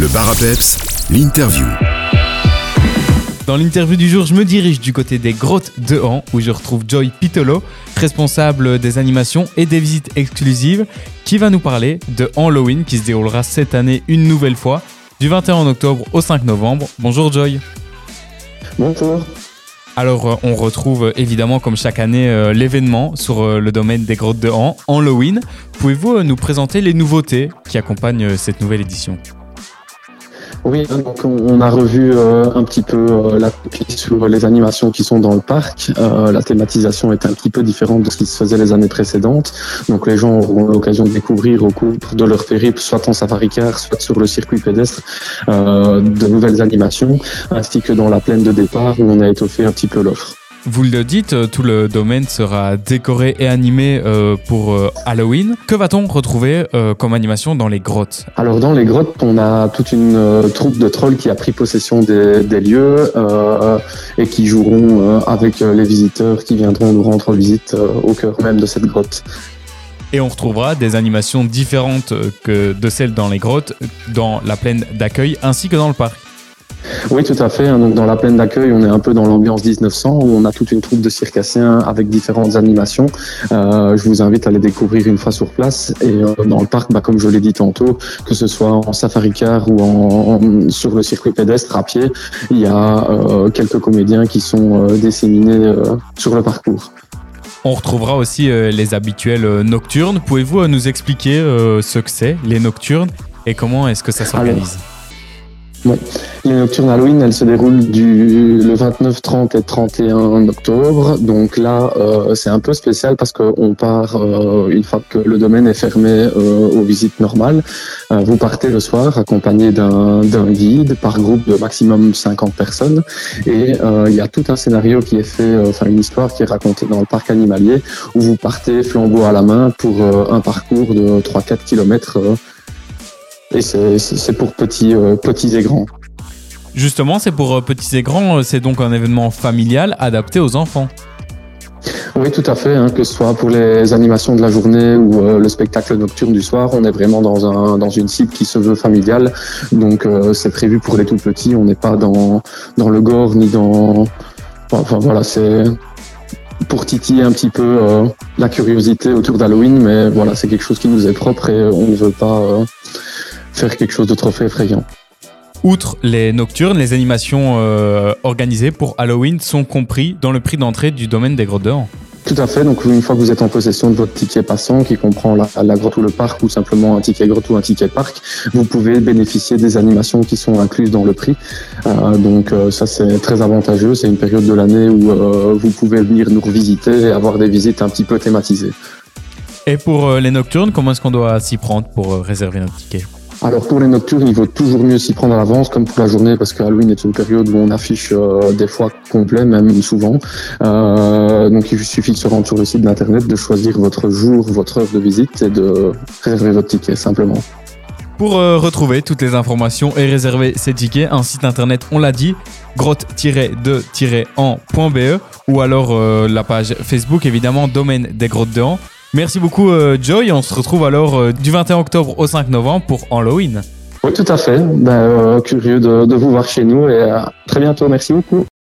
Le bar à peps, l'interview. Dans l'interview du jour, je me dirige du côté des grottes de Han où je retrouve Joy Pitolo, responsable des animations et des visites exclusives, qui va nous parler de Halloween qui se déroulera cette année une nouvelle fois, du 21 octobre au 5 novembre. Bonjour Joy. Bonjour. Alors, euh, on retrouve euh, évidemment, comme chaque année, euh, l'événement sur le domaine des grottes de Han, Halloween. Pouvez-vous nous présenter les nouveautés qui accompagnent cette nouvelle édition? Oui, donc on a revu euh, un petit peu euh, la copie sur les animations qui sont dans le parc. Euh, la thématisation est un petit peu différente de ce qui se faisait les années précédentes. Donc les gens auront l'occasion de découvrir au cours de leur périple, soit en safari car, soit sur le circuit pédestre, de nouvelles animations, ainsi que dans la plaine de départ où on a étoffé un petit peu l'offre. Vous le dites, euh, tout le domaine sera décoré et animé euh, pour euh, Halloween. Que va-t-on retrouver euh, comme animation dans les grottes? Alors dans les grottes, on a toute une troupe de trolls qui a pris possession des, des lieux et qui joueront avec les visiteurs qui viendront nous rendre visite au cœur même de cette grotte. Et on retrouvera des animations différentes que de celles dans les grottes, dans la plaine d'accueil ainsi que dans le parc. Oui, tout à fait. hein. Donc dans la plaine d'accueil, on est un peu dans l'ambiance 1900 où on a toute une troupe de circassiens avec différentes animations. Euh, je vous invite à les découvrir une fois sur place. Et euh, dans le parc, bah, comme je l'ai dit tantôt, que ce soit en safari car ou en, en- sur le circuit pédestre à pied, il y a euh, quelques comédiens qui sont disséminés sur le parcours. On retrouvera aussi les habituels nocturnes. Pouvez-vous nous expliquer ce que c'est, les nocturnes, et comment est-ce que ça s'organise? Les nocturnes Halloween, elles se déroulent du le 29, 30 et 31 octobre. Donc là, euh, c'est un peu spécial parce qu'on part euh, une fois que le domaine est fermé euh, aux visites normales. Euh, vous partez le soir accompagné d'un guide par groupe de maximum 50 personnes. Et euh, il y a tout un scénario qui est fait, euh, enfin une histoire qui est racontée dans le parc animalier où vous partez flambeau à la main pour un parcours de 3-4 kilomètres. Et c'est pour petits, euh, petits et grands. Justement, c'est pour euh, petits et grands, euh, c'est donc un événement familial adapté aux enfants. Oui, tout à fait. hein, que ce soit pour les animations de la journée ou euh, le spectacle nocturne du soir, on est vraiment dans, un, dans une cible qui se veut familiale. Donc, euh, c'est prévu pour les tout petits. On n'est pas dans, dans le gore ni dans. Enfin, voilà, c'est pour titiller un petit peu euh, la curiosité autour d'Halloween. Mais voilà, c'est quelque chose qui nous est propre et on ne veut pas faire quelque chose de trop effrayant. Outre les nocturnes, les animations euh, organisées pour Halloween sont compris dans le prix d'entrée du domaine des grottes Han. Tout à fait. Donc, une fois que vous êtes en possession de votre ticket passant, qui comprend la, la grotte ou le parc, ou simplement un ticket grotte ou un ticket parc, vous pouvez bénéficier des animations qui sont incluses dans le prix. Euh, donc, euh, ça, c'est très avantageux. C'est une période de l'année où vous pouvez venir nous revisiter et avoir des visites un petit peu thématisées. Et pour les nocturnes, comment est-ce qu'on doit s'y prendre pour réserver notre ticket? Alors, pour les nocturnes, il vaut toujours mieux s'y prendre à l'avance, comme pour la journée, parce que Halloween est une période où on affiche euh, des fois complet, même souvent. Euh, donc, il suffit de se rendre sur le site d'internet, de choisir votre jour, votre heure de visite et de réserver votre ticket simplement. Pour euh, retrouver toutes les informations et réserver ces tickets, un site internet, on l'a dit, grotte-de-en.be ou alors la page Facebook, évidemment, domaine des grottes de Han. Merci beaucoup euh, Joy, on se retrouve alors euh, du 21 octobre au 5 novembre pour Halloween. Oui, tout à fait. Ben, euh, curieux de, de vous voir chez nous et à très bientôt. Merci beaucoup.